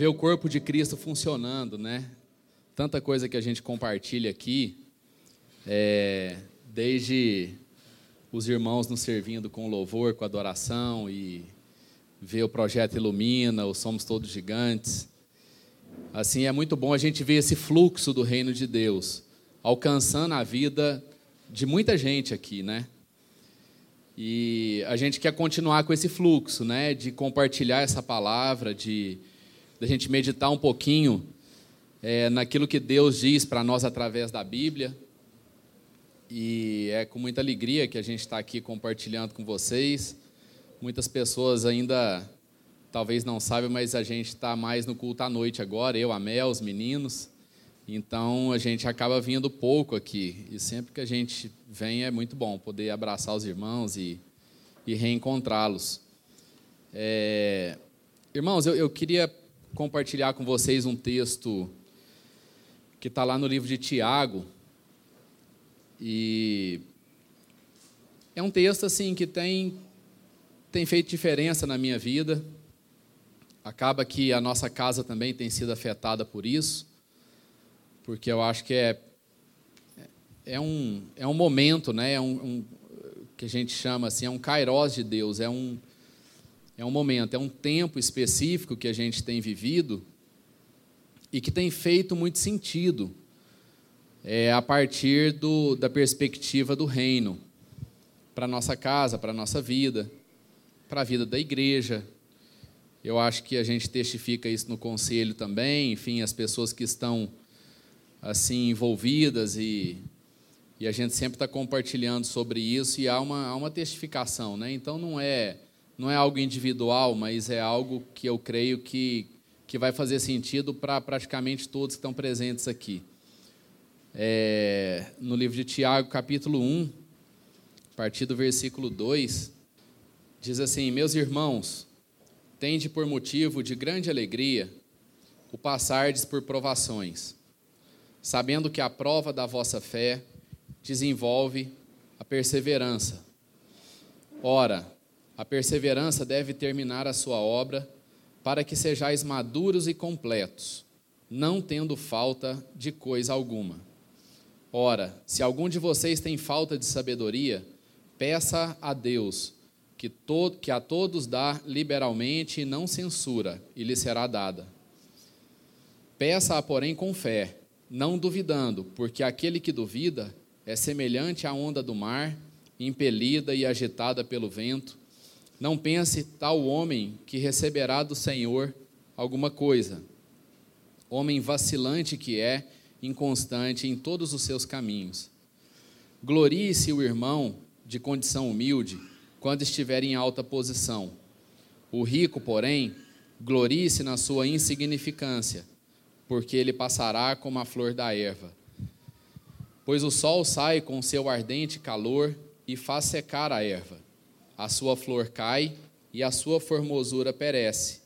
ver o corpo de Cristo funcionando, né? Tanta coisa que a gente compartilha aqui, é, desde os irmãos nos servindo com louvor, com adoração e ver o projeto Ilumina, o Somos Todos Gigantes. Assim, é muito bom a gente ver esse fluxo do reino de Deus alcançando a vida de muita gente aqui, né? E a gente quer continuar com esse fluxo, né, de compartilhar essa palavra, de, de a gente meditar um pouquinho é, naquilo que Deus diz para nós através da Bíblia. E é com muita alegria que a gente está aqui compartilhando com vocês. Muitas pessoas ainda talvez não saibam, mas a gente está mais no culto à noite agora, eu, a Mel, os meninos. Então a gente acaba vindo pouco aqui. E sempre que a gente vem é muito bom poder abraçar os irmãos e, e reencontrá-los. É... Irmãos, eu, eu queria compartilhar com vocês um texto que está lá no livro de Tiago. E é um texto assim que tem, tem feito diferença na minha vida. Acaba que a nossa casa também tem sido afetada por isso porque eu acho que é, é, um, é um momento, né? é um, um que a gente chama assim, é um kairós de Deus, é um, é um momento, é um tempo específico que a gente tem vivido e que tem feito muito sentido é, a partir do, da perspectiva do reino para a nossa casa, para a nossa vida, para a vida da igreja. Eu acho que a gente testifica isso no conselho também, enfim, as pessoas que estão assim envolvidas e, e a gente sempre está compartilhando sobre isso e há uma, há uma testificação, né? Então não é não é algo individual, mas é algo que eu creio que que vai fazer sentido para praticamente todos que estão presentes aqui. É, no livro de Tiago, capítulo 1, a partir do versículo 2, diz assim: Meus irmãos, tende por motivo de grande alegria o passardes por provações sabendo que a prova da vossa fé desenvolve a perseverança. Ora, a perseverança deve terminar a sua obra, para que sejais maduros e completos, não tendo falta de coisa alguma. Ora, se algum de vocês tem falta de sabedoria, peça a Deus, que, to que a todos dá liberalmente e não censura, e lhe será dada. Peça-a, porém, com fé não duvidando, porque aquele que duvida é semelhante à onda do mar, impelida e agitada pelo vento. Não pense tal homem que receberá do Senhor alguma coisa. Homem vacilante que é, inconstante em todos os seus caminhos. Glorie-se o irmão de condição humilde quando estiver em alta posição. O rico, porém, glorie-se na sua insignificância porque ele passará como a flor da erva. Pois o sol sai com seu ardente calor e faz secar a erva. A sua flor cai e a sua formosura perece.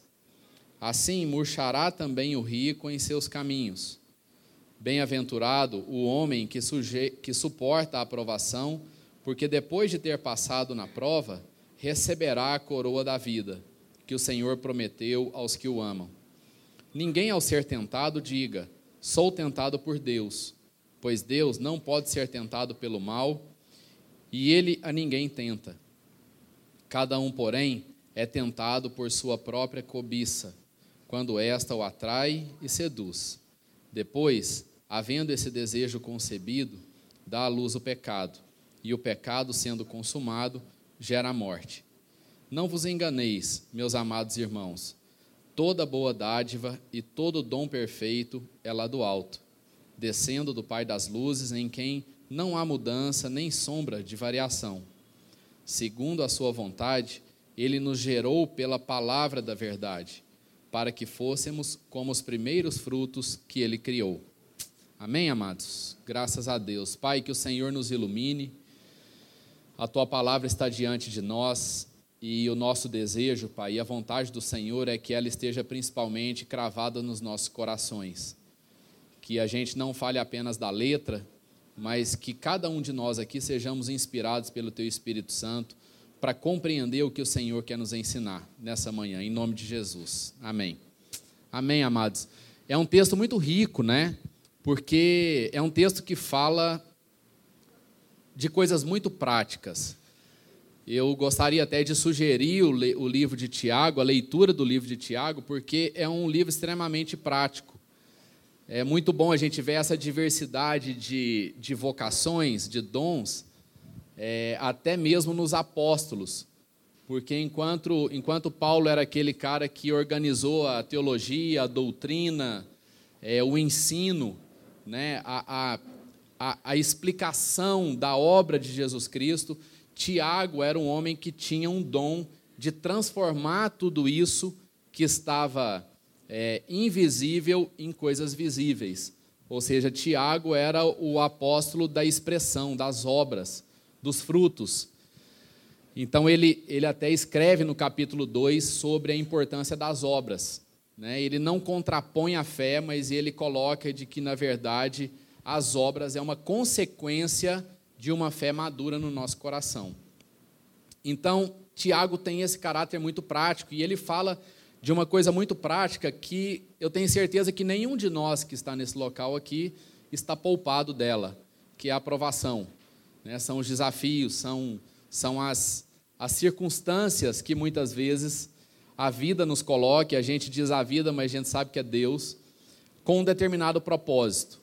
Assim murchará também o rico em seus caminhos. Bem-aventurado o homem que, suje... que suporta a aprovação, porque depois de ter passado na prova, receberá a coroa da vida, que o Senhor prometeu aos que o amam. Ninguém, ao ser tentado, diga: Sou tentado por Deus, pois Deus não pode ser tentado pelo mal e ele a ninguém tenta. Cada um, porém, é tentado por sua própria cobiça, quando esta o atrai e seduz. Depois, havendo esse desejo concebido, dá à luz o pecado, e o pecado, sendo consumado, gera a morte. Não vos enganeis, meus amados irmãos Toda boa dádiva e todo dom perfeito é lá do alto, descendo do Pai das luzes, em quem não há mudança nem sombra de variação. Segundo a sua vontade, ele nos gerou pela palavra da verdade, para que fôssemos como os primeiros frutos que ele criou. Amém, amados? Graças a Deus. Pai, que o Senhor nos ilumine. A tua palavra está diante de nós e o nosso desejo, Pai, e a vontade do Senhor é que ela esteja principalmente cravada nos nossos corações. Que a gente não fale apenas da letra, mas que cada um de nós aqui sejamos inspirados pelo Teu Espírito Santo para compreender o que o Senhor quer nos ensinar nessa manhã, em nome de Jesus. Amém. Amém, amados. É um texto muito rico, né? Porque é um texto que fala de coisas muito práticas. Eu gostaria até de sugerir o, o, livro de Tiago, a leitura do livro de Tiago, porque é um livro extremamente prático. É muito bom a gente ver essa diversidade de, de vocações, de dons, é, até mesmo nos apóstolos. Porque enquanto, enquanto Paulo era aquele cara que organizou a teologia, a doutrina, é, o ensino, né, a, a, a, explicação da obra de Jesus Cristo, Tiago era um homem que tinha um dom de transformar tudo isso que estava é, invisível em coisas visíveis. Ou seja, Tiago era o apóstolo da expressão, das obras, dos frutos. Então, ele, ele até escreve no capítulo 2 sobre a importância das obras. Né? Ele não contrapõe a fé, mas ele coloca de que, na verdade, as obras é uma consequência de uma fé madura no nosso coração. Então, Tiago tem esse caráter muito prático e ele fala de uma coisa muito prática que eu tenho certeza que nenhum de nós que está nesse local aqui está poupado dela, que é a aprovação. Né? São os desafios, são, são as, as circunstâncias que muitas vezes a vida nos coloque, a gente diz a vida, mas a gente sabe que é Deus, com um determinado propósito.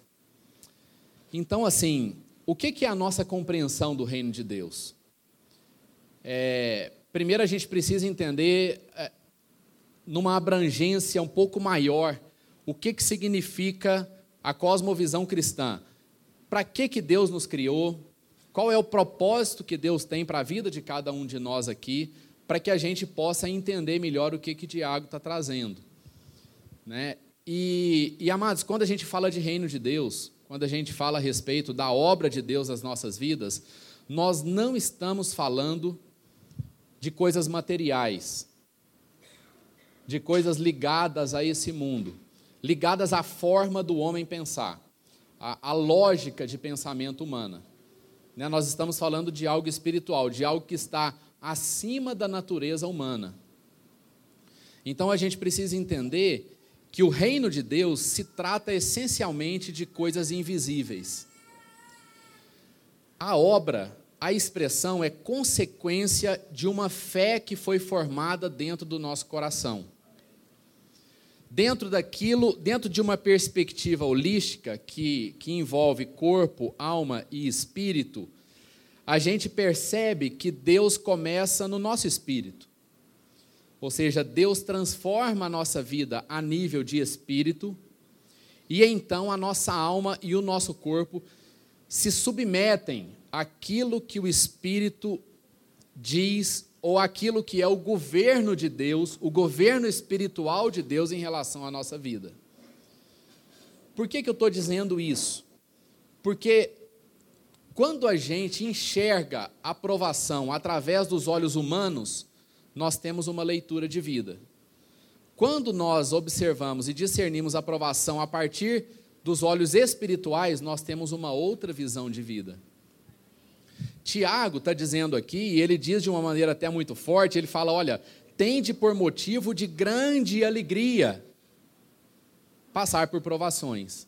Então, assim, o que é a nossa compreensão do reino de Deus? É, primeiro, a gente precisa entender, é, numa abrangência um pouco maior, o que, que significa a cosmovisão cristã. Para que, que Deus nos criou? Qual é o propósito que Deus tem para a vida de cada um de nós aqui? para que a gente possa entender melhor o que, que Tiago está trazendo. Né? E, e, amados, quando a gente fala de reino de Deus, quando a gente fala a respeito da obra de Deus nas nossas vidas, nós não estamos falando de coisas materiais, de coisas ligadas a esse mundo, ligadas à forma do homem pensar, à, à lógica de pensamento humana. Né? Nós estamos falando de algo espiritual, de algo que está acima da natureza humana. Então a gente precisa entender que o reino de Deus se trata essencialmente de coisas invisíveis. A obra, a expressão é consequência de uma fé que foi formada dentro do nosso coração. Dentro daquilo, dentro de uma perspectiva holística que, que envolve corpo, alma e espírito, a gente percebe que Deus começa no nosso espírito. Ou seja, Deus transforma a nossa vida a nível de espírito, e então a nossa alma e o nosso corpo se submetem àquilo que o espírito diz ou aquilo que é o governo de Deus, o governo espiritual de Deus em relação à nossa vida. Por que, que eu estou dizendo isso? Porque quando a gente enxerga a aprovação através dos olhos humanos, nós temos uma leitura de vida. Quando nós observamos e discernimos a aprovação a partir dos olhos espirituais, nós temos uma outra visão de vida. Tiago está dizendo aqui, e ele diz de uma maneira até muito forte: ele fala, olha, tende por motivo de grande alegria passar por provações.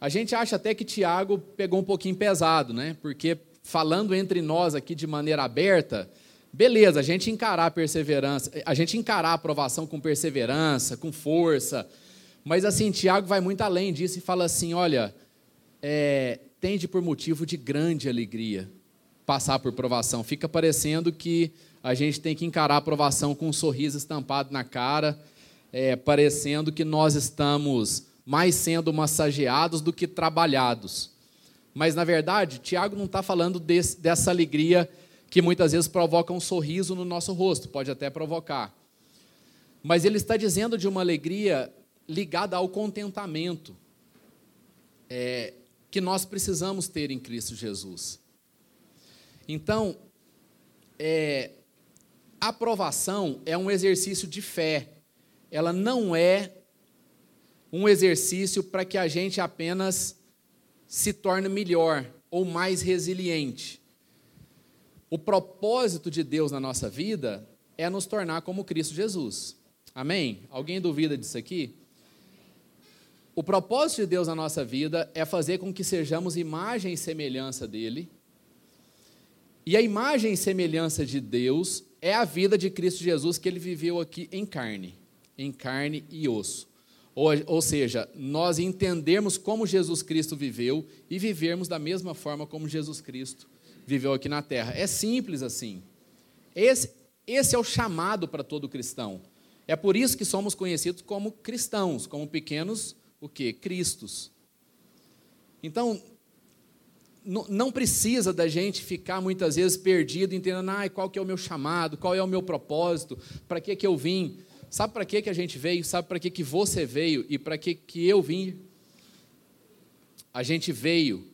A gente acha até que Tiago pegou um pouquinho pesado, né? Porque falando entre nós aqui de maneira aberta, beleza, a gente encarar a perseverança, a gente encarar a aprovação com perseverança, com força, mas assim, Tiago vai muito além disso e fala assim: olha, é, tende por motivo de grande alegria passar por provação. Fica parecendo que a gente tem que encarar a aprovação com um sorriso estampado na cara, é, parecendo que nós estamos mais sendo massageados do que trabalhados. Mas, na verdade, Tiago não está falando desse, dessa alegria que muitas vezes provoca um sorriso no nosso rosto, pode até provocar. Mas ele está dizendo de uma alegria ligada ao contentamento é, que nós precisamos ter em Cristo Jesus. Então, é, a aprovação é um exercício de fé, ela não é um exercício para que a gente apenas se torne melhor ou mais resiliente. o propósito de Deus na nossa vida é nos tornar como Cristo Jesus. Amém? Alguém duvida disso aqui? O propósito de Deus na nossa vida é fazer com que sejamos imagem e semelhança dele. E a imagem e semelhança de Deus é a vida de Cristo Jesus que ele viveu aqui em carne, em carne e osso. Ou, ou seja, nós entendermos como Jesus Cristo viveu e vivermos da mesma forma como Jesus Cristo viveu aqui na terra. É simples assim. Esse, esse é o chamado para todo cristão. É por isso que somos conhecidos como cristãos, como pequenos o que? Cristos. Então, não precisa da gente ficar muitas vezes perdido, entendendo ah, qual que é o meu chamado, qual é o meu propósito, para que, que eu vim. Sabe para que, que a gente veio? Sabe para que, que você veio e para que, que eu vim? A gente veio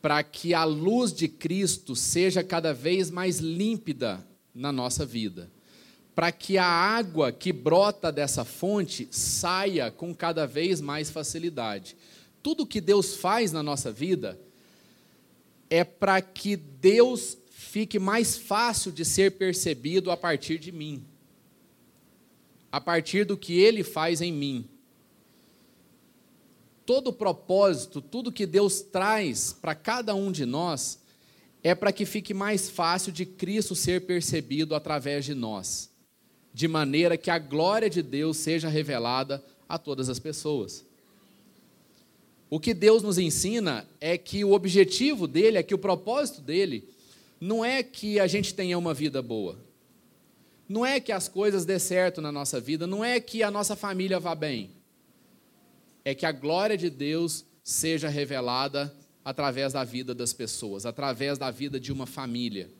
para que a luz de Cristo seja cada vez mais límpida na nossa vida para que a água que brota dessa fonte saia com cada vez mais facilidade. Tudo que Deus faz na nossa vida é para que Deus fique mais fácil de ser percebido a partir de mim, a partir do que Ele faz em mim. Todo o propósito, tudo que Deus traz para cada um de nós, é para que fique mais fácil de Cristo ser percebido através de nós de maneira que a glória de Deus seja revelada a todas as pessoas. O que Deus nos ensina é que o objetivo dele, é que o propósito dele, não é que a gente tenha uma vida boa, não é que as coisas dê certo na nossa vida, não é que a nossa família vá bem, é que a glória de Deus seja revelada através da vida das pessoas, através da vida de uma família.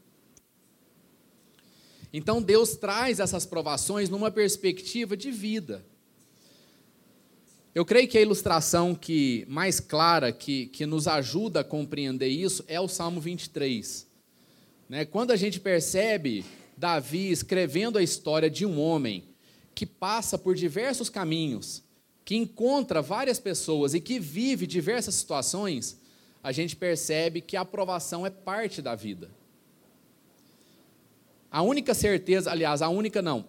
Então Deus traz essas provações numa perspectiva de vida. Eu creio que a ilustração que mais clara, que, que nos ajuda a compreender isso, é o Salmo 23. Né? Quando a gente percebe Davi escrevendo a história de um homem que passa por diversos caminhos, que encontra várias pessoas e que vive diversas situações, a gente percebe que a aprovação é parte da vida. A única certeza, aliás, a única não.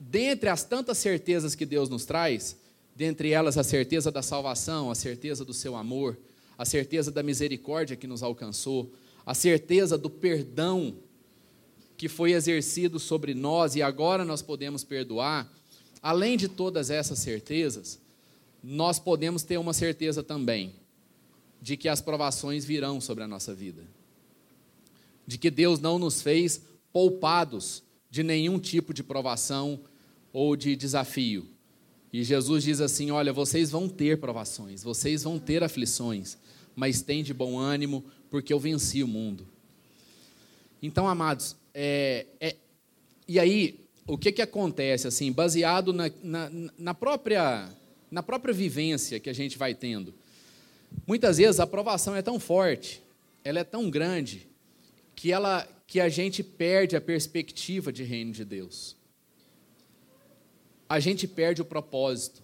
Dentre as tantas certezas que Deus nos traz, dentre elas a certeza da salvação, a certeza do seu amor, a certeza da misericórdia que nos alcançou, a certeza do perdão que foi exercido sobre nós e agora nós podemos perdoar, além de todas essas certezas, nós podemos ter uma certeza também de que as provações virão sobre a nossa vida. De que Deus não nos fez poupados de nenhum tipo de provação ou de desafio. E Jesus diz assim: Olha, vocês vão ter provações, vocês vão ter aflições, mas tem de bom ânimo, porque eu venci o mundo. Então, amados, é, é, e aí, o que, que acontece, assim, baseado na, na, na, própria, na própria vivência que a gente vai tendo? Muitas vezes a provação é tão forte, ela é tão grande, que ela, que a gente perde a perspectiva de reino de Deus. A gente perde o propósito.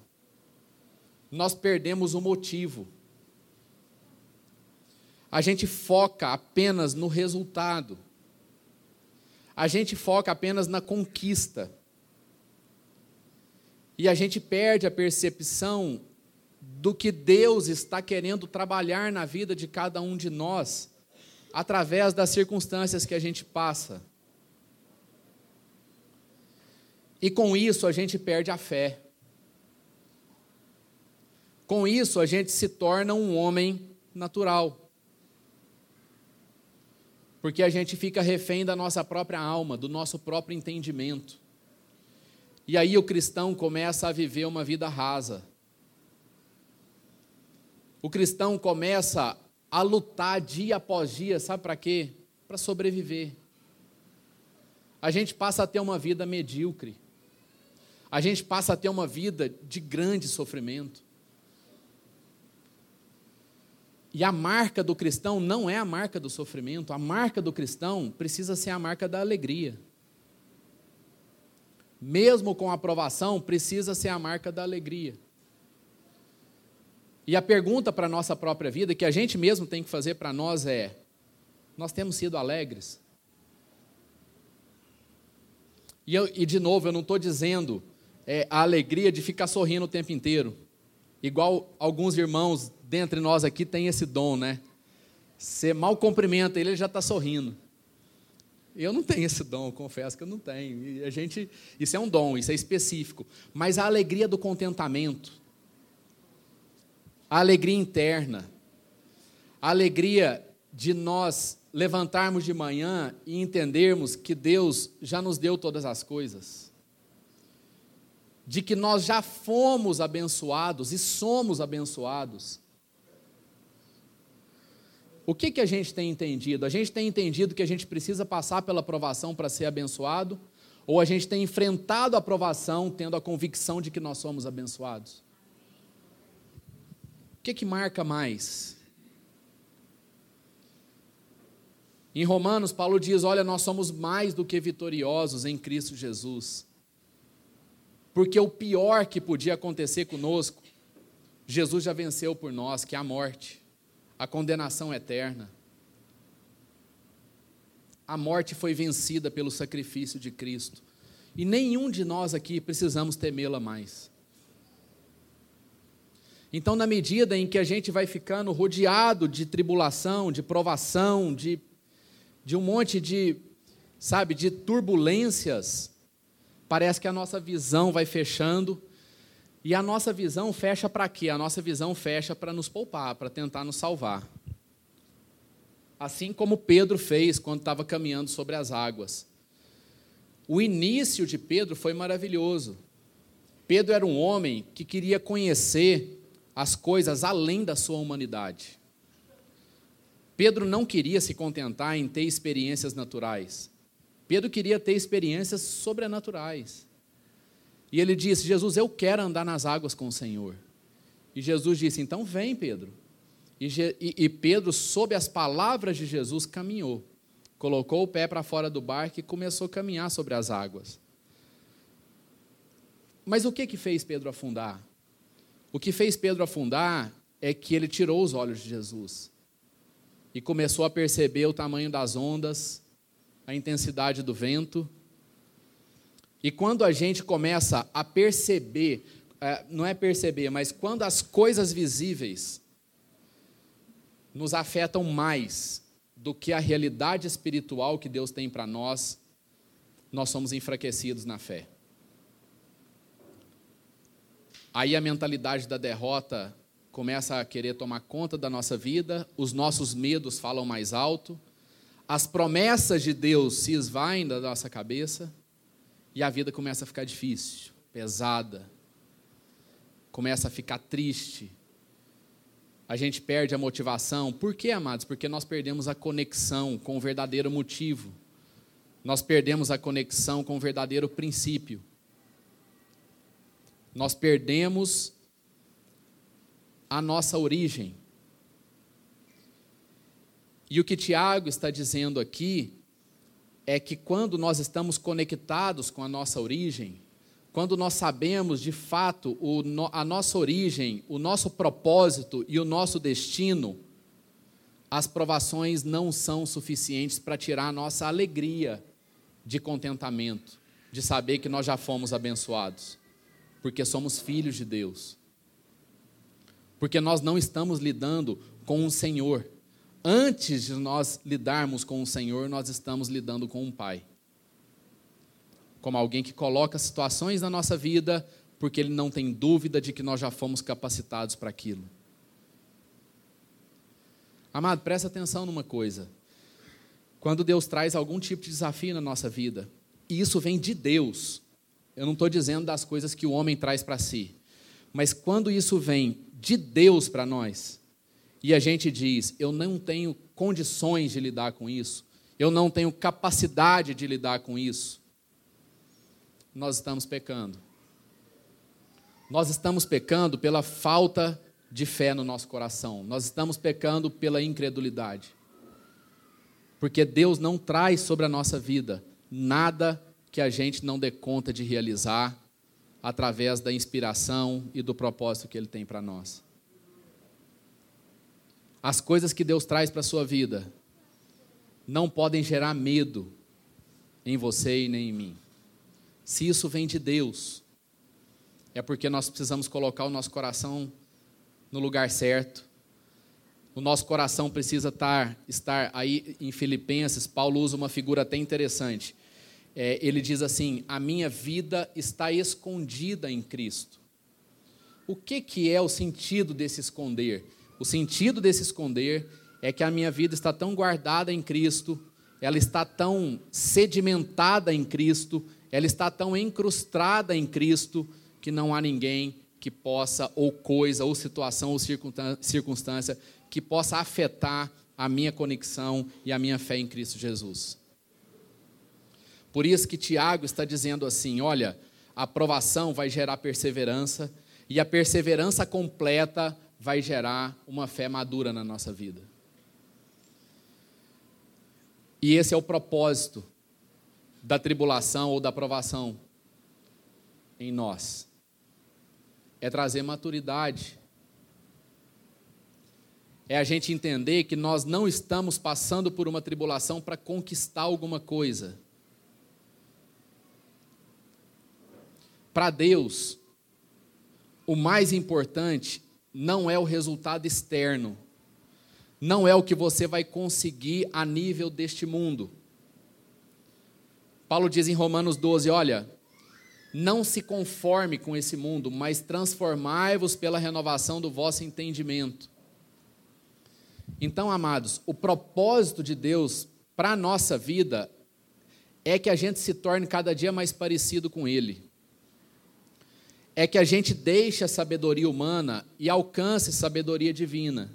Nós perdemos o motivo. A gente foca apenas no resultado. A gente foca apenas na conquista. E a gente perde a percepção do que Deus está querendo trabalhar na vida de cada um de nós através das circunstâncias que a gente passa. E com isso a gente perde a fé. Com isso a gente se torna um homem natural. Porque a gente fica refém da nossa própria alma, do nosso próprio entendimento. E aí o cristão começa a viver uma vida rasa. O cristão começa a lutar dia após dia, sabe para quê? Para sobreviver. A gente passa a ter uma vida medíocre. A gente passa a ter uma vida de grande sofrimento. E a marca do cristão não é a marca do sofrimento, a marca do cristão precisa ser a marca da alegria. Mesmo com a aprovação, precisa ser a marca da alegria. E a pergunta para a nossa própria vida, que a gente mesmo tem que fazer para nós é: nós temos sido alegres? E, eu, e de novo, eu não estou dizendo é, a alegria de ficar sorrindo o tempo inteiro. Igual alguns irmãos dentre nós aqui têm esse dom, né? Você mal cumprimenta ele, ele já está sorrindo. Eu não tenho esse dom, confesso que eu não tenho. E a gente, isso é um dom, isso é específico. Mas a alegria do contentamento, a alegria interna, a alegria de nós levantarmos de manhã e entendermos que Deus já nos deu todas as coisas, de que nós já fomos abençoados e somos abençoados. O que, que a gente tem entendido? A gente tem entendido que a gente precisa passar pela aprovação para ser abençoado? Ou a gente tem enfrentado a aprovação tendo a convicção de que nós somos abençoados? O que, que marca mais? Em Romanos, Paulo diz: Olha, nós somos mais do que vitoriosos em Cristo Jesus. Porque o pior que podia acontecer conosco, Jesus já venceu por nós, que é a morte, a condenação eterna. A morte foi vencida pelo sacrifício de Cristo. E nenhum de nós aqui precisamos temê-la mais. Então, na medida em que a gente vai ficando rodeado de tribulação, de provação, de de um monte de, sabe, de turbulências, parece que a nossa visão vai fechando. E a nossa visão fecha para quê? A nossa visão fecha para nos poupar, para tentar nos salvar. Assim como Pedro fez quando estava caminhando sobre as águas. O início de Pedro foi maravilhoso. Pedro era um homem que queria conhecer as coisas além da sua humanidade. Pedro não queria se contentar em ter experiências naturais. Pedro queria ter experiências sobrenaturais. E ele disse: Jesus, eu quero andar nas águas com o Senhor. E Jesus disse: Então vem, Pedro. E, e, Pedro, sob as palavras de Jesus, caminhou. Colocou o pé para fora do barco e começou a caminhar sobre as águas. Mas o que, que fez Pedro afundar? O que fez Pedro afundar é que ele tirou os olhos de Jesus e começou a perceber o tamanho das ondas, a intensidade do vento. E quando a gente começa a perceber, é, não é perceber, mas quando as coisas visíveis nos afetam mais do que a realidade espiritual que Deus tem para nós, nós somos enfraquecidos na fé. Aí a mentalidade da derrota começa a querer tomar conta da nossa vida, os nossos medos falam mais alto, as promessas de Deus se esvaem da nossa cabeça e a vida começa a ficar difícil, pesada, começa a ficar triste. A gente perde a motivação. Por quê, amados? Porque nós perdemos a conexão com o verdadeiro motivo. Nós perdemos a conexão com o verdadeiro princípio. Nós perdemos a nossa origem. E o que Tiago está dizendo aqui é que quando nós estamos conectados com a nossa origem, quando nós sabemos de fato o, a nossa origem, o nosso propósito e o nosso destino, as provações não são suficientes para tirar a nossa alegria de contentamento, de saber que nós já fomos abençoados, porque somos filhos de Deus porque nós não estamos lidando com um Senhor. Antes de nós lidarmos com o Senhor, nós estamos lidando com um Pai. Como alguém que coloca situações na nossa vida porque ele não tem dúvida de que nós já fomos capacitados para aquilo. Amado, presta atenção numa coisa. Quando Deus traz algum tipo de desafio na nossa vida, e isso vem de Deus, eu não estou dizendo das coisas que o homem traz para si, mas quando isso vem de Deus para nós, e a gente diz: eu não tenho condições de lidar com isso, eu não tenho capacidade de lidar com isso, nós estamos pecando. Nós estamos pecando pela falta de fé no nosso coração, nós estamos pecando pela incredulidade. Porque Deus não traz sobre a nossa vida nada que a gente não dê conta de realizar através da inspiração e do propósito que Ele tem para nós. As coisas que Deus traz para a sua vida não podem gerar medo em você e nem em mim. Se isso vem de Deus, é porque nós precisamos colocar o nosso coração no lugar certo. O nosso coração precisa estar, estar aí em Filipenses. Paulo usa uma figura até interessante. É, ele diz assim: A minha vida está escondida em Cristo. O que, que é o sentido desse esconder? O sentido desse esconder é que a minha vida está tão guardada em Cristo, ela está tão sedimentada em Cristo, ela está tão encrustada em Cristo, que não há ninguém que possa, ou coisa, ou situação, ou circunstância, que possa afetar a minha conexão e a minha fé em Cristo Jesus. Por isso que Tiago está dizendo assim: olha, a aprovação vai gerar perseverança, e a perseverança completa vai gerar uma fé madura na nossa vida. E esse é o propósito da tribulação ou da aprovação em nós. É trazer maturidade. É a gente entender que nós não estamos passando por uma tribulação para conquistar alguma coisa. Para Deus, o mais importante não é o resultado externo, não é o que você vai conseguir a nível deste mundo. Paulo diz em Romanos 12: olha, não se conforme com esse mundo, mas transformai-vos pela renovação do vosso entendimento. Então, amados, o propósito de Deus para a nossa vida é que a gente se torne cada dia mais parecido com Ele é que a gente deixe a sabedoria humana e alcance sabedoria divina.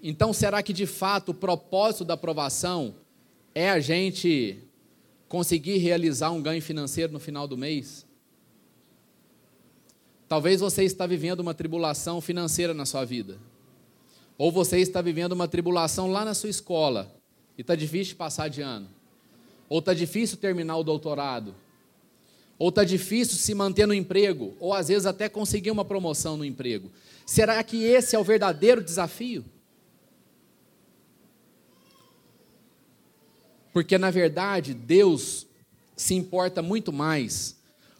Então, será que de fato o propósito da aprovação é a gente conseguir realizar um ganho financeiro no final do mês? Talvez você está vivendo uma tribulação financeira na sua vida. Ou você está vivendo uma tribulação lá na sua escola e está difícil passar de ano. Ou está difícil terminar o doutorado ou está difícil se manter no emprego, ou às vezes até conseguir uma promoção no emprego. Será que esse é o verdadeiro desafio? Porque na verdade Deus se importa muito mais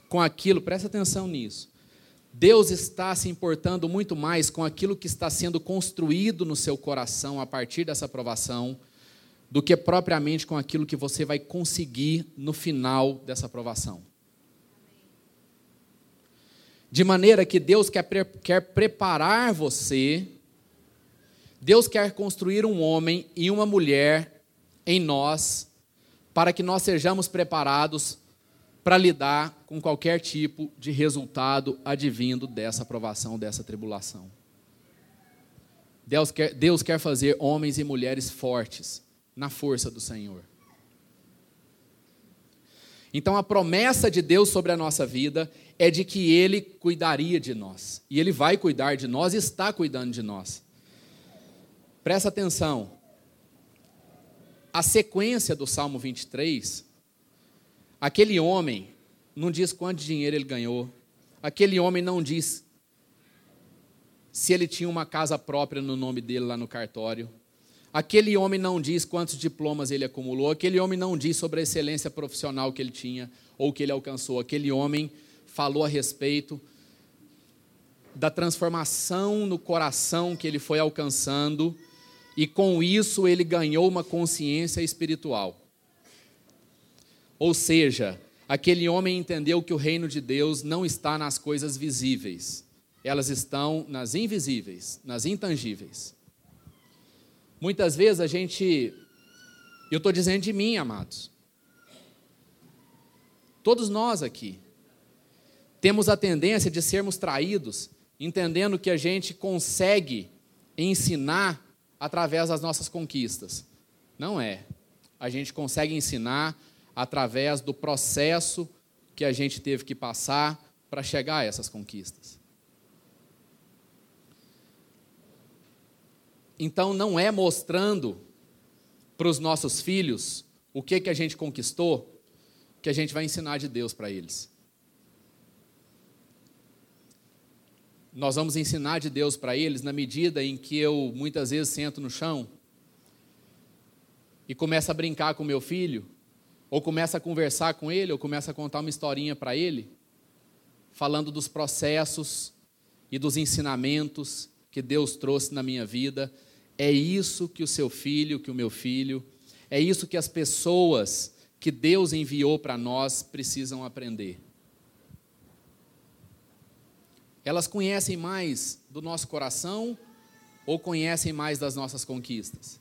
com aquilo, presta atenção nisso. Deus está se importando muito mais com aquilo que está sendo construído no seu coração a partir dessa aprovação, do que propriamente com aquilo que você vai conseguir no final dessa aprovação. De maneira que Deus quer, quer preparar você, Deus quer construir um homem e uma mulher em nós, para que nós sejamos preparados para lidar com qualquer tipo de resultado advindo dessa aprovação, dessa tribulação. Deus quer, Deus quer fazer homens e mulheres fortes na força do Senhor. Então a promessa de Deus sobre a nossa vida é de que Ele cuidaria de nós. E Ele vai cuidar de nós e está cuidando de nós. Presta atenção. A sequência do Salmo 23, aquele homem não diz quanto dinheiro ele ganhou, aquele homem não diz se ele tinha uma casa própria no nome dele lá no cartório. Aquele homem não diz quantos diplomas ele acumulou, aquele homem não diz sobre a excelência profissional que ele tinha ou que ele alcançou. Aquele homem falou a respeito da transformação no coração que ele foi alcançando e com isso ele ganhou uma consciência espiritual. Ou seja, aquele homem entendeu que o reino de Deus não está nas coisas visíveis, elas estão nas invisíveis, nas intangíveis. Muitas vezes a gente, eu estou dizendo de mim, amados, todos nós aqui, temos a tendência de sermos traídos, entendendo que a gente consegue ensinar através das nossas conquistas. Não é. A gente consegue ensinar através do processo que a gente teve que passar para chegar a essas conquistas. Então não é mostrando para os nossos filhos o que, que a gente conquistou que a gente vai ensinar de Deus para eles. Nós vamos ensinar de Deus para eles na medida em que eu muitas vezes sento no chão e começo a brincar com meu filho ou começa a conversar com ele, ou começa a contar uma historinha para ele, falando dos processos e dos ensinamentos que Deus trouxe na minha vida. É isso que o seu filho, que o meu filho, é isso que as pessoas que Deus enviou para nós precisam aprender. Elas conhecem mais do nosso coração ou conhecem mais das nossas conquistas?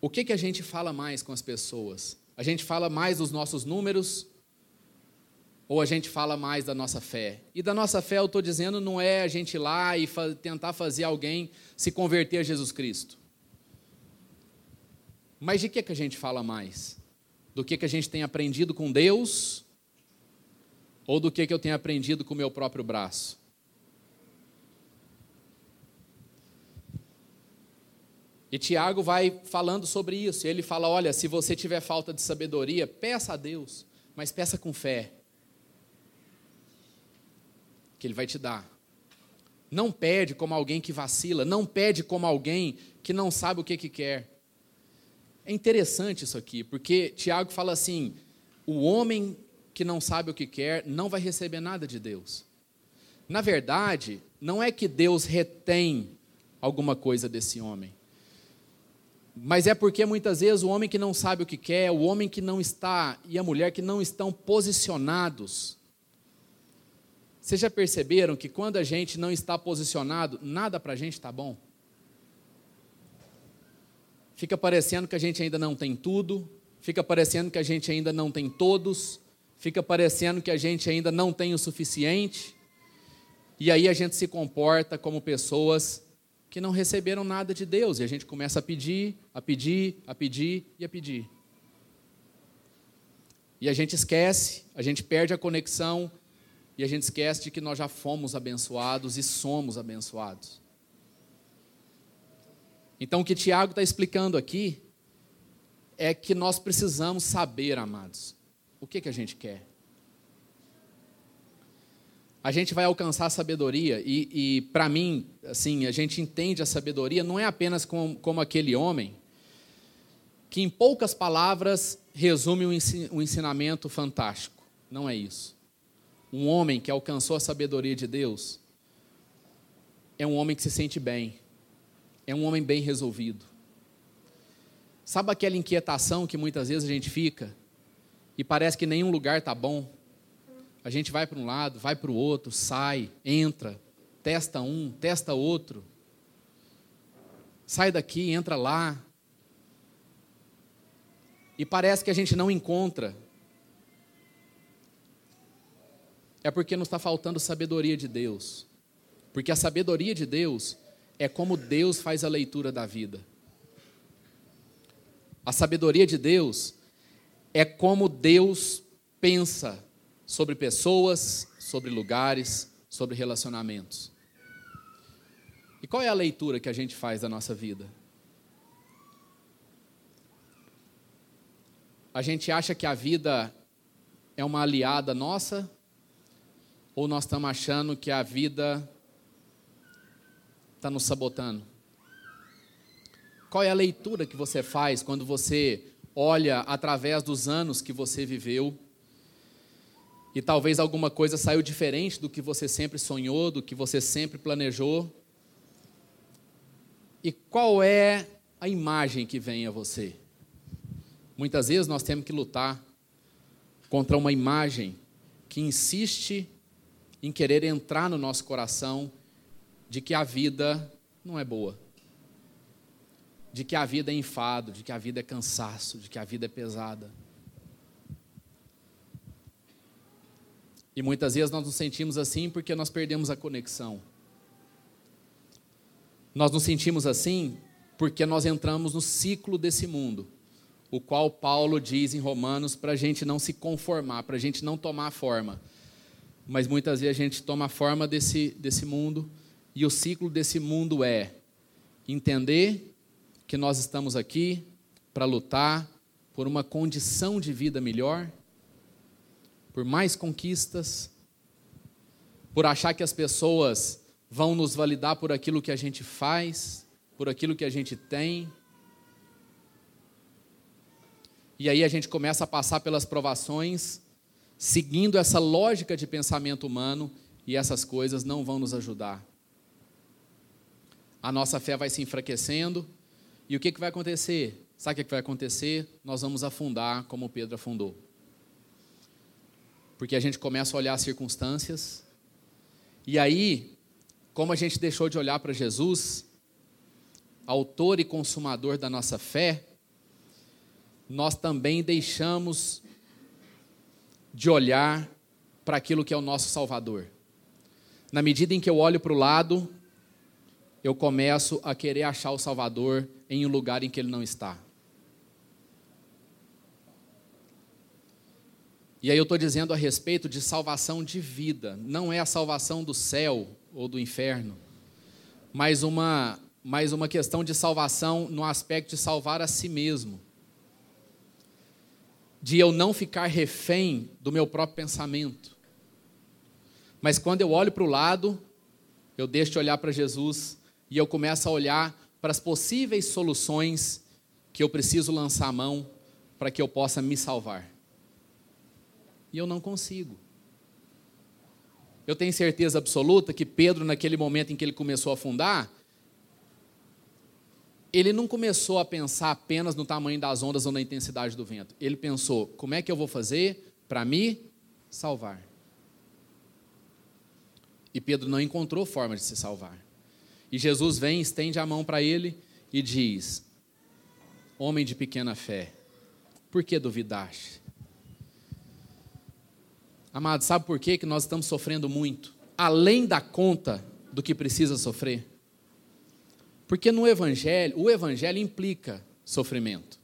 O que, que a gente fala mais com as pessoas? A gente fala mais dos nossos números ou a gente fala mais da nossa fé? E da nossa fé, eu estou dizendo, não é a gente ir lá e fa tentar fazer alguém se converter a Jesus Cristo. Mas de que, que a gente fala mais? Do que, que a gente tem aprendido com Deus ou do que, que eu tenho aprendido com o meu próprio braço? E Tiago vai falando sobre isso. Ele fala: olha, se você tiver falta de sabedoria, peça a Deus, mas peça com fé, que Ele vai te dar. Não pede como alguém que vacila, não pede como alguém que não sabe o que, que quer. É interessante isso aqui, porque Tiago fala assim: o homem que não sabe o que quer não vai receber nada de Deus. Na verdade, não é que Deus retém alguma coisa desse homem. Mas é porque muitas vezes o homem que não sabe o que quer, o homem que não está e a mulher que não estão posicionados. Vocês já perceberam que quando a gente não está posicionado, nada para a gente está bom? Fica parecendo que a gente ainda não tem tudo, fica parecendo que a gente ainda não tem todos, fica parecendo que a gente ainda não tem o suficiente, e aí a gente se comporta como pessoas que não receberam nada de Deus. E a gente começa a pedir, a pedir, a pedir e a pedir. E a gente esquece, a gente perde a conexão e a gente esquece de que nós já fomos abençoados e somos abençoados. Então, o que Tiago está explicando aqui é que nós precisamos saber, amados, o que, que a gente quer a gente vai alcançar a sabedoria, e, e para mim, assim, a gente entende a sabedoria não é apenas como, como aquele homem que, em poucas palavras, resume um ensinamento fantástico. Não é isso. Um homem que alcançou a sabedoria de Deus é um homem que se sente bem, é um homem bem resolvido. Sabe aquela inquietação que muitas vezes a gente fica e parece que nenhum lugar está bom? A gente vai para um lado, vai para o outro, sai, entra, testa um, testa outro. Sai daqui, entra lá. E parece que a gente não encontra. É porque nos está faltando sabedoria de Deus. Porque a sabedoria de Deus é como Deus faz a leitura da vida. A sabedoria de Deus é como Deus pensa sobre pessoas, sobre lugares, sobre relacionamentos. E qual é a leitura que a gente faz da nossa vida? A gente acha que a vida é uma aliada nossa? Ou nós estamos achando que a vida está nos sabotando? Qual é a leitura que você faz quando você olha através dos anos que você viveu e talvez alguma coisa saiu diferente do que você sempre sonhou, do que você sempre planejou. E qual é a imagem que vem a você? Muitas vezes nós temos que lutar contra uma imagem que insiste em querer entrar no nosso coração de que a vida não é boa, de que a vida é enfado, de que a vida é cansaço, de que a vida é pesada. E muitas vezes nós nos sentimos assim porque nós perdemos a conexão. Nós nos sentimos assim porque nós entramos no ciclo desse mundo, o qual Paulo diz em Romanos para a gente não se conformar, para a gente não tomar forma. Mas muitas vezes a gente toma a forma desse, desse mundo, e o ciclo desse mundo é entender que nós estamos aqui para lutar por uma condição de vida melhor por mais conquistas, por achar que as pessoas vão nos validar por aquilo que a gente faz, por aquilo que a gente tem. E aí a gente começa a passar pelas provações, seguindo essa lógica de pensamento humano, e essas coisas não vão nos ajudar. A nossa fé vai se enfraquecendo, e o que, que vai acontecer? Sabe o que vai acontecer? Nós vamos afundar como Pedro afundou. Porque a gente começa a olhar as circunstâncias, e aí, como a gente deixou de olhar para Jesus, autor e consumador da nossa fé, nós também deixamos de olhar para aquilo que é o nosso Salvador. Na medida em que eu olho para o lado, eu começo a querer achar o Salvador em um lugar em que ele não está. E aí eu estou dizendo a respeito de salvação de vida. Não é a salvação do céu ou do inferno, mas uma, mas uma questão de salvação no aspecto de salvar a si mesmo. De eu não ficar refém do meu próprio pensamento. Mas quando eu olho para o lado, eu deixo de olhar para Jesus e eu começo a olhar para as possíveis soluções que eu preciso lançar a mão para que eu possa me salvar. E eu não consigo. Eu tenho certeza absoluta que Pedro, naquele momento em que ele começou a afundar, ele não começou a pensar apenas no tamanho das ondas ou na intensidade do vento. Ele pensou: como é que eu vou fazer para me salvar? E Pedro não encontrou forma de se salvar. E Jesus vem, estende a mão para ele e diz: Homem de pequena fé, por que duvidaste? Amado, sabe por que nós estamos sofrendo muito? Além da conta do que precisa sofrer? Porque no Evangelho, o Evangelho implica sofrimento.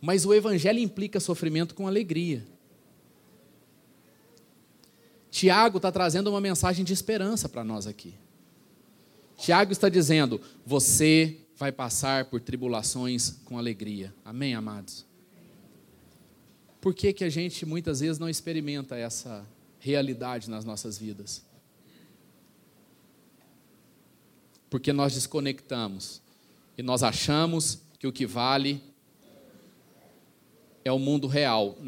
Mas o Evangelho implica sofrimento com alegria. Tiago está trazendo uma mensagem de esperança para nós aqui. Tiago está dizendo: você vai passar por tribulações com alegria. Amém, amados? Por que, que a gente muitas vezes não experimenta essa realidade nas nossas vidas? Porque nós desconectamos e nós achamos que o que vale é o mundo real.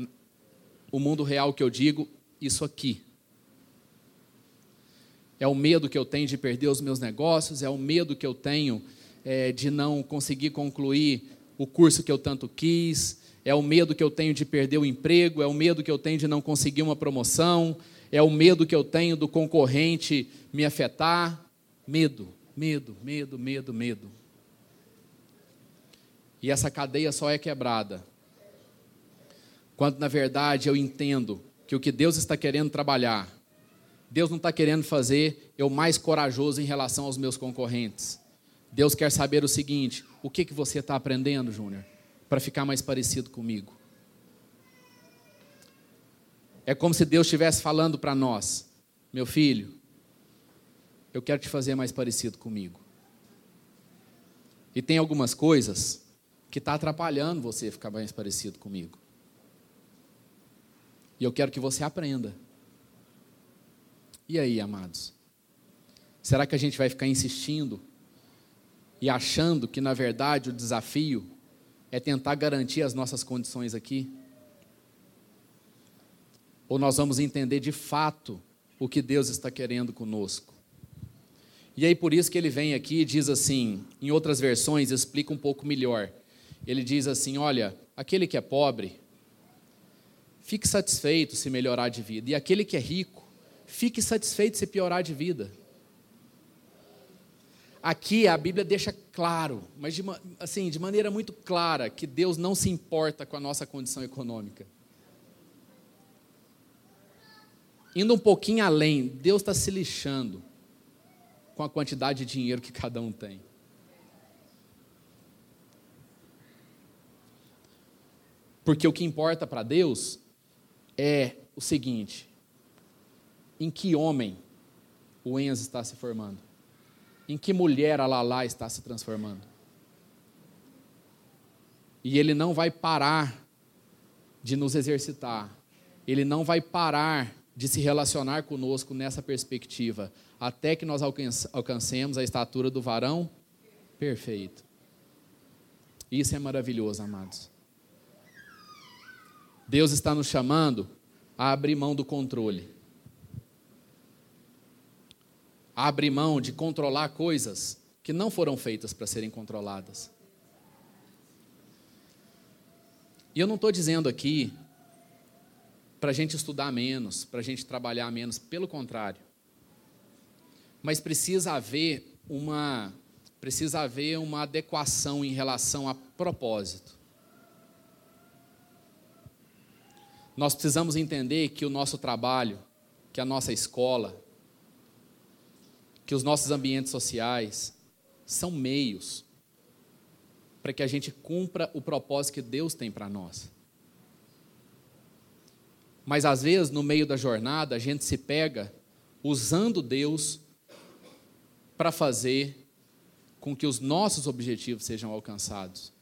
O mundo real que eu digo, isso aqui. É o medo que eu tenho de perder os meus negócios, é o medo que eu tenho é, de não conseguir concluir o curso que eu tanto quis, é o medo que eu tenho de perder o emprego, é o medo que eu tenho de não conseguir uma promoção, é o medo que eu tenho do concorrente me afetar. Medo, medo, medo, medo, medo. E essa cadeia só é quebrada quando, na verdade, eu entendo que o que Deus está querendo trabalhar, Deus não está querendo fazer eu mais corajoso em relação aos meus concorrentes. Deus quer saber o seguinte: o que, que você está aprendendo, Júnior? para ficar mais parecido comigo. É como se Deus estivesse falando para nós: meu filho, eu quero te fazer mais parecido comigo. E tem algumas coisas que está atrapalhando você ficar mais parecido comigo. E eu quero que você aprenda. E aí, amados? Será que a gente vai ficar insistindo e achando que, na verdade, o desafio é tentar garantir as nossas condições aqui? Ou nós vamos entender de fato o que Deus está querendo conosco? E aí por isso que ele vem aqui e diz assim, em outras versões explica um pouco melhor. Ele diz assim: olha, aquele que é pobre, fique satisfeito se melhorar de vida, e aquele que é rico, fique satisfeito se piorar de vida. Aqui a Bíblia deixa claro, mas de, assim, de maneira muito clara, que Deus não se importa com a nossa condição econômica. Indo um pouquinho além, Deus está se lixando com a quantidade de dinheiro que cada um tem. Porque o que importa para Deus é o seguinte: em que homem o Enzo está se formando? em que mulher a Lala está se transformando. E ele não vai parar de nos exercitar, ele não vai parar de se relacionar conosco nessa perspectiva, até que nós alcancemos a estatura do varão perfeito. Isso é maravilhoso, amados. Deus está nos chamando a abrir mão do controle. A abrir mão de controlar coisas que não foram feitas para serem controladas. E eu não estou dizendo aqui para a gente estudar menos, para a gente trabalhar menos, pelo contrário. Mas precisa haver uma precisa haver uma adequação em relação a propósito. Nós precisamos entender que o nosso trabalho, que a nossa escola, que os nossos ambientes sociais são meios para que a gente cumpra o propósito que Deus tem para nós. Mas às vezes, no meio da jornada, a gente se pega usando Deus para fazer com que os nossos objetivos sejam alcançados.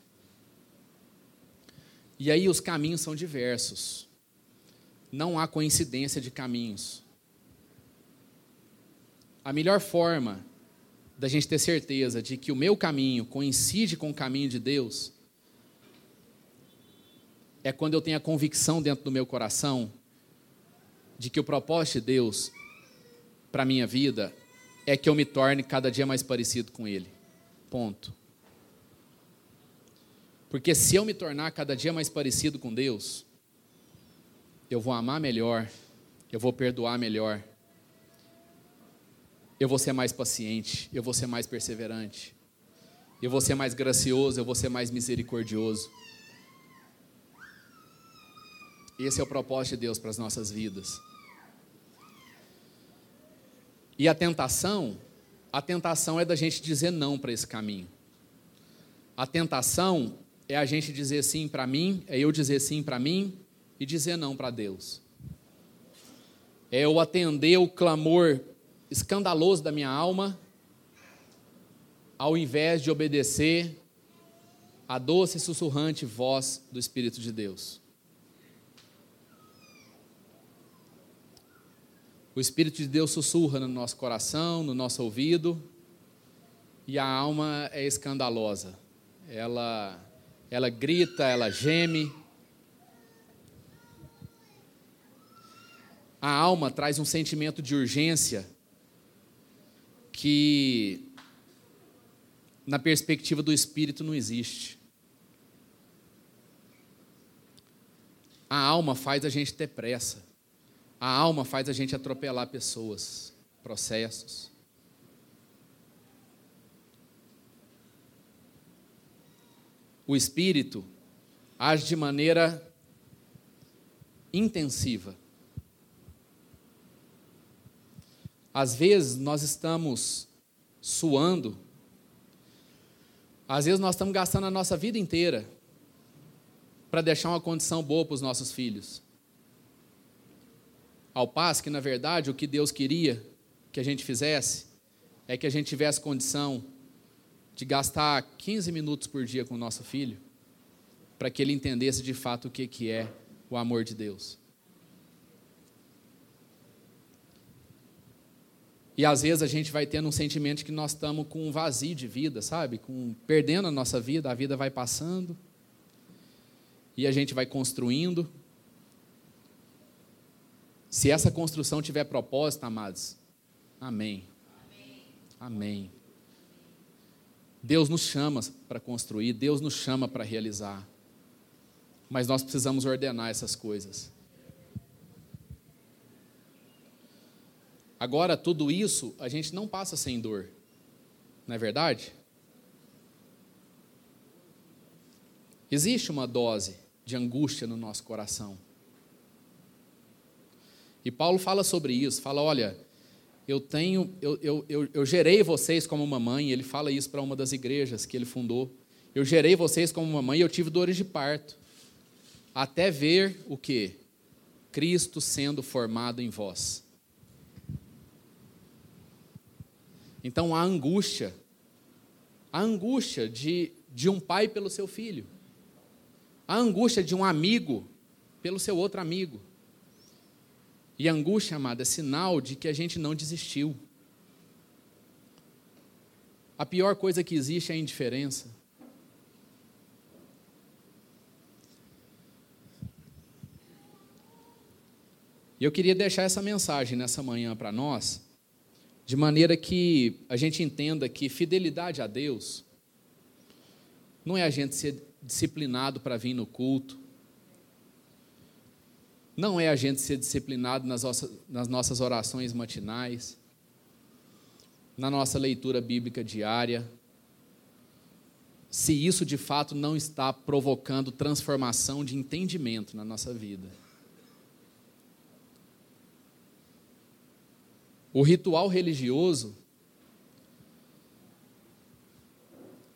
E aí os caminhos são diversos. Não há coincidência de caminhos. A melhor forma da gente ter certeza de que o meu caminho coincide com o caminho de Deus é quando eu tenho a convicção dentro do meu coração de que o propósito de Deus para a minha vida é que eu me torne cada dia mais parecido com Ele. Ponto. Porque se eu me tornar cada dia mais parecido com Deus, eu vou amar melhor, eu vou perdoar melhor, eu vou ser mais paciente, eu vou ser mais perseverante, eu vou ser mais gracioso, eu vou ser mais misericordioso. Esse é o propósito de Deus para as nossas vidas. E a tentação a tentação é da gente dizer não para esse caminho. A tentação é a gente dizer sim para mim, é eu dizer sim para mim e dizer não para Deus. É eu atender o clamor escandaloso da minha alma, ao invés de obedecer a doce e sussurrante voz do Espírito de Deus. O Espírito de Deus sussurra no nosso coração, no nosso ouvido, e a alma é escandalosa. Ela, ela grita, ela geme. A alma traz um sentimento de urgência que, na perspectiva do espírito, não existe. A alma faz a gente ter pressa. A alma faz a gente atropelar pessoas, processos. O espírito age de maneira intensiva. Às vezes nós estamos suando, às vezes nós estamos gastando a nossa vida inteira para deixar uma condição boa para os nossos filhos. Ao passo que, na verdade, o que Deus queria que a gente fizesse é que a gente tivesse condição de gastar 15 minutos por dia com o nosso filho, para que ele entendesse de fato o que, que é o amor de Deus. E às vezes a gente vai tendo um sentimento que nós estamos com um vazio de vida, sabe? Com, perdendo a nossa vida, a vida vai passando. E a gente vai construindo, se essa construção tiver propósito, amados, amém. Amém. Deus nos chama para construir, Deus nos chama para realizar. Mas nós precisamos ordenar essas coisas. Agora, tudo isso a gente não passa sem dor, não é verdade? Existe uma dose de angústia no nosso coração. E Paulo fala sobre isso, fala, olha, eu tenho, eu, eu, eu, eu gerei vocês como mamãe, ele fala isso para uma das igrejas que ele fundou. Eu gerei vocês como mamãe e eu tive dores de parto. Até ver o que? Cristo sendo formado em vós. Então, a angústia, a angústia de, de um pai pelo seu filho, a angústia de um amigo pelo seu outro amigo. E a angústia, amada, é sinal de que a gente não desistiu. A pior coisa que existe é a indiferença. E eu queria deixar essa mensagem nessa manhã para nós, de maneira que a gente entenda que fidelidade a Deus não é a gente ser disciplinado para vir no culto, não é a gente ser disciplinado nas nossas, orações matinais, na nossa leitura bíblica diária, se isso de fato não está provocando transformação de entendimento na nossa vida. O ritual religioso,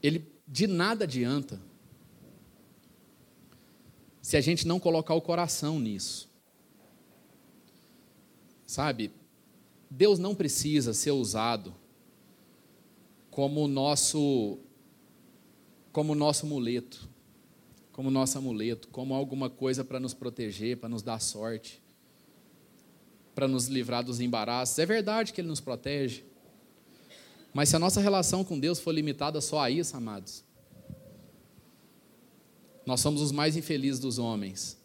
ele de nada adianta se a gente não colocar o coração nisso. Sabe? Deus não precisa ser usado como nosso como nosso muleto, como nosso amuleto, como alguma coisa para nos proteger, para nos dar sorte para nos livrar dos embaraços. É verdade que Ele nos protege. Mas se a nossa relação com Deus for limitada só a isso, amados, nós somos os mais infelizes dos homens.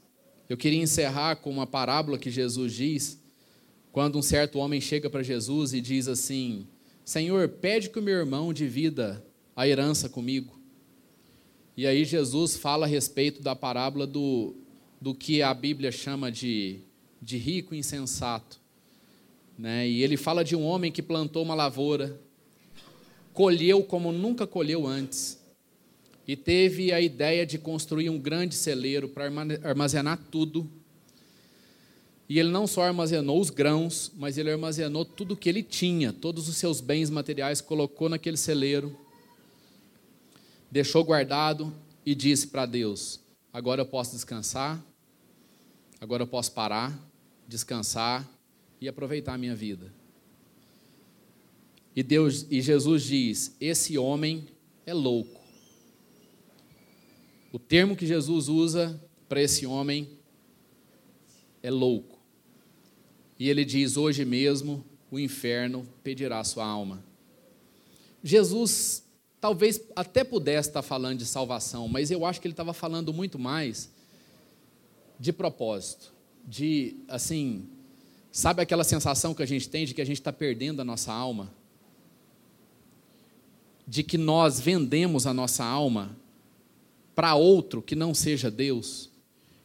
Eu queria encerrar com uma parábola que Jesus diz, quando um certo homem chega para Jesus e diz assim: Senhor, pede que o meu irmão divida a herança comigo. E aí Jesus fala a respeito da parábola do, do que a Bíblia chama de de rico insensato. Né? E ele fala de um homem que plantou uma lavoura, colheu como nunca colheu antes, e teve a ideia de construir um grande celeiro para armazenar tudo. E ele não só armazenou os grãos, mas ele armazenou tudo que ele tinha, todos os seus bens materiais, colocou naquele celeiro, deixou guardado e disse para Deus: Agora eu posso descansar, agora eu posso parar, descansar e aproveitar a minha vida. E Deus e Jesus diz: "Esse homem é louco". O termo que Jesus usa para esse homem é louco. E ele diz: "Hoje mesmo o inferno pedirá sua alma". Jesus talvez até pudesse estar falando de salvação, mas eu acho que ele estava falando muito mais de propósito de, assim, sabe aquela sensação que a gente tem de que a gente está perdendo a nossa alma? De que nós vendemos a nossa alma para outro que não seja Deus?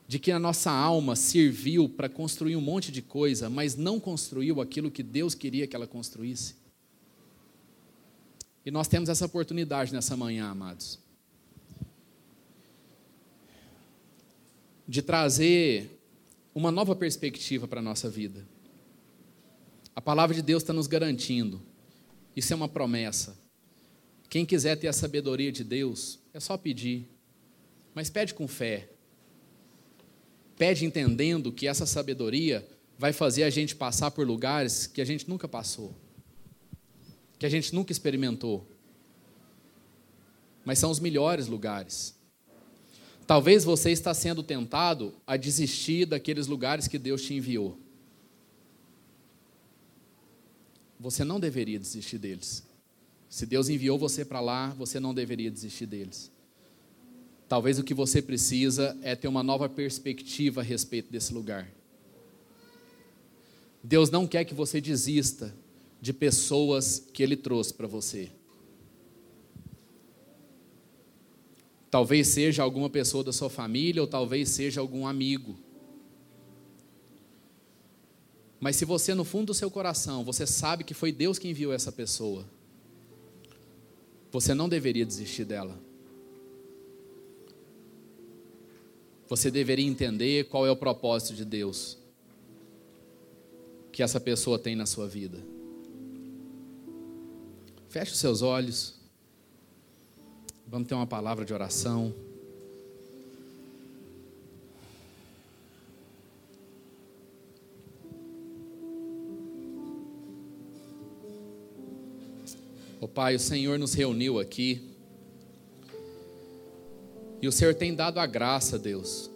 De que a nossa alma serviu para construir um monte de coisa, mas não construiu aquilo que Deus queria que ela construísse? E nós temos essa oportunidade nessa manhã, amados. De trazer uma nova perspectiva para a nossa vida. A palavra de Deus está nos garantindo, isso é uma promessa. Quem quiser ter a sabedoria de Deus, é só pedir, mas pede com fé. Pede entendendo que essa sabedoria vai fazer a gente passar por lugares que a gente nunca passou, que a gente nunca experimentou, mas são os melhores lugares. Talvez você está sendo tentado a desistir daqueles lugares que Deus te enviou. Você não deveria desistir deles. Se Deus enviou você para lá, você não deveria desistir deles. Talvez o que você precisa é ter uma nova perspectiva a respeito desse lugar. Deus não quer que você desista de pessoas que Ele trouxe para você. Talvez seja alguma pessoa da sua família, ou talvez seja algum amigo. Mas se você, no fundo do seu coração, você sabe que foi Deus que enviou essa pessoa, você não deveria desistir dela. Você deveria entender qual é o propósito de Deus que essa pessoa tem na sua vida. Feche os seus olhos. Vamos ter uma palavra de oração. O oh, Pai, o Senhor nos reuniu aqui. E o Senhor tem dado a graça, Deus,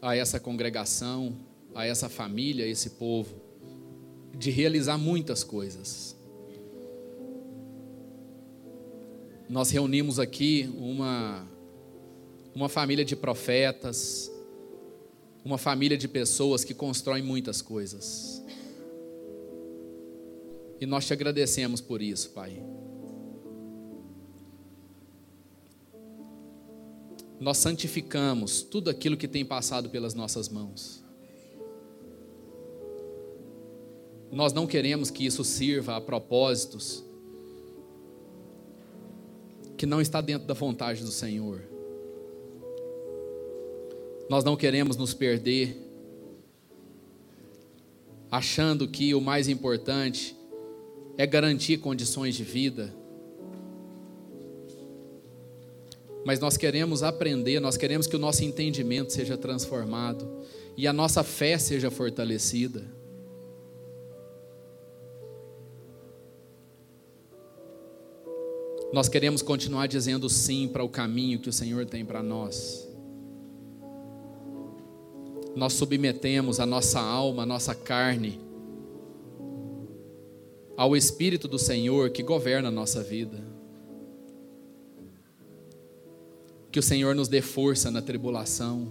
a essa congregação, a essa família, a esse povo, de realizar muitas coisas. Nós reunimos aqui uma, uma família de profetas, uma família de pessoas que constroem muitas coisas. E nós te agradecemos por isso, Pai. Nós santificamos tudo aquilo que tem passado pelas nossas mãos. Nós não queremos que isso sirva a propósitos que não está dentro da vontade do Senhor. Nós não queremos nos perder achando que o mais importante é garantir condições de vida. Mas nós queremos aprender, nós queremos que o nosso entendimento seja transformado e a nossa fé seja fortalecida. Nós queremos continuar dizendo sim para o caminho que o Senhor tem para nós nós submetemos a nossa alma, a nossa carne, ao Espírito do Senhor que governa a nossa vida. Que o Senhor nos dê força na tribulação.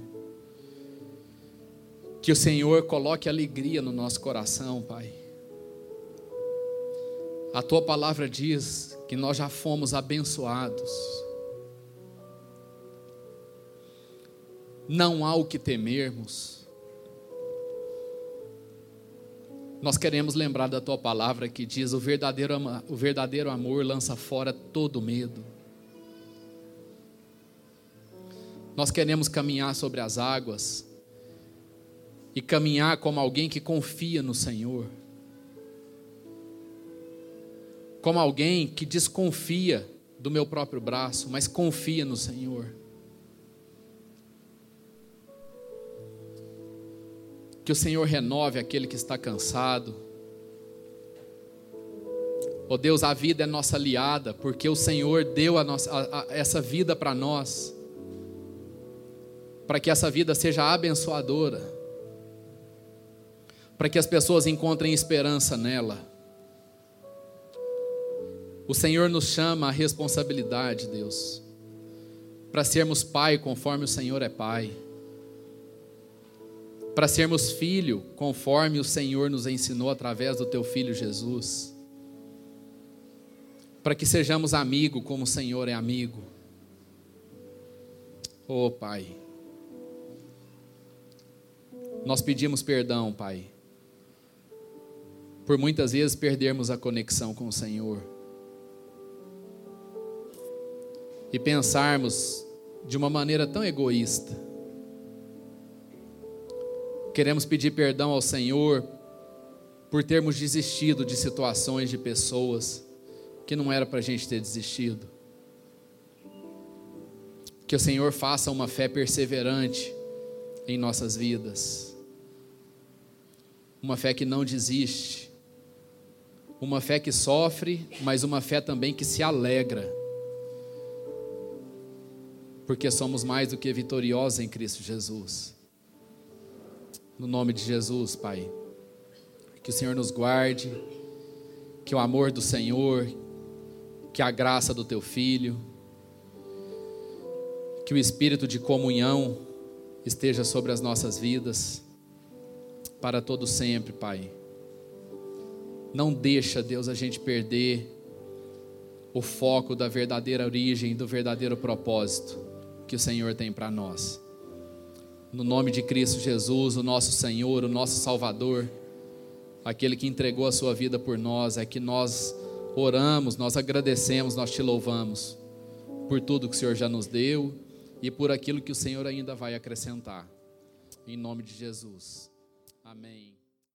Que o Senhor coloque alegria no nosso coração, Pai. A tua palavra diz que nós já fomos abençoados. não há o que temermos. Nós queremos lembrar da tua palavra que diz: o verdadeiro, o verdadeiro amor lança fora todo medo. Nós queremos caminhar sobre as águas e caminhar como alguém que confia no Senhor, como alguém que desconfia do meu próprio braço, mas confia no Senhor. Que o Senhor renove aquele que está cansado. Oh Deus, a vida é nossa aliada, porque o Senhor deu a nossa, a, a, essa vida para nós, para que essa vida seja abençoadora, para que as pessoas encontrem esperança nela. O Senhor nos chama à responsabilidade, Deus, para sermos pai conforme o Senhor é pai para sermos filho, conforme o Senhor nos ensinou através do teu filho Jesus. Para que sejamos amigo como o Senhor é amigo. Oh, Pai. Nós pedimos perdão, Pai, por muitas vezes perdermos a conexão com o Senhor. E pensarmos de uma maneira tão egoísta. Queremos pedir perdão ao Senhor por termos desistido de situações, de pessoas que não era para a gente ter desistido. Que o Senhor faça uma fé perseverante em nossas vidas, uma fé que não desiste, uma fé que sofre, mas uma fé também que se alegra, porque somos mais do que vitoriosos em Cristo Jesus. No nome de Jesus, Pai. Que o Senhor nos guarde, que o amor do Senhor, que a graça do Teu Filho, que o espírito de comunhão esteja sobre as nossas vidas, para todo sempre, Pai. Não deixa, Deus, a gente perder o foco da verdadeira origem, do verdadeiro propósito que o Senhor tem para nós no nome de Cristo Jesus, o nosso Senhor, o nosso Salvador, aquele que entregou a sua vida por nós, é que nós oramos, nós agradecemos, nós te louvamos por tudo que o Senhor já nos deu e por aquilo que o Senhor ainda vai acrescentar. Em nome de Jesus. Amém.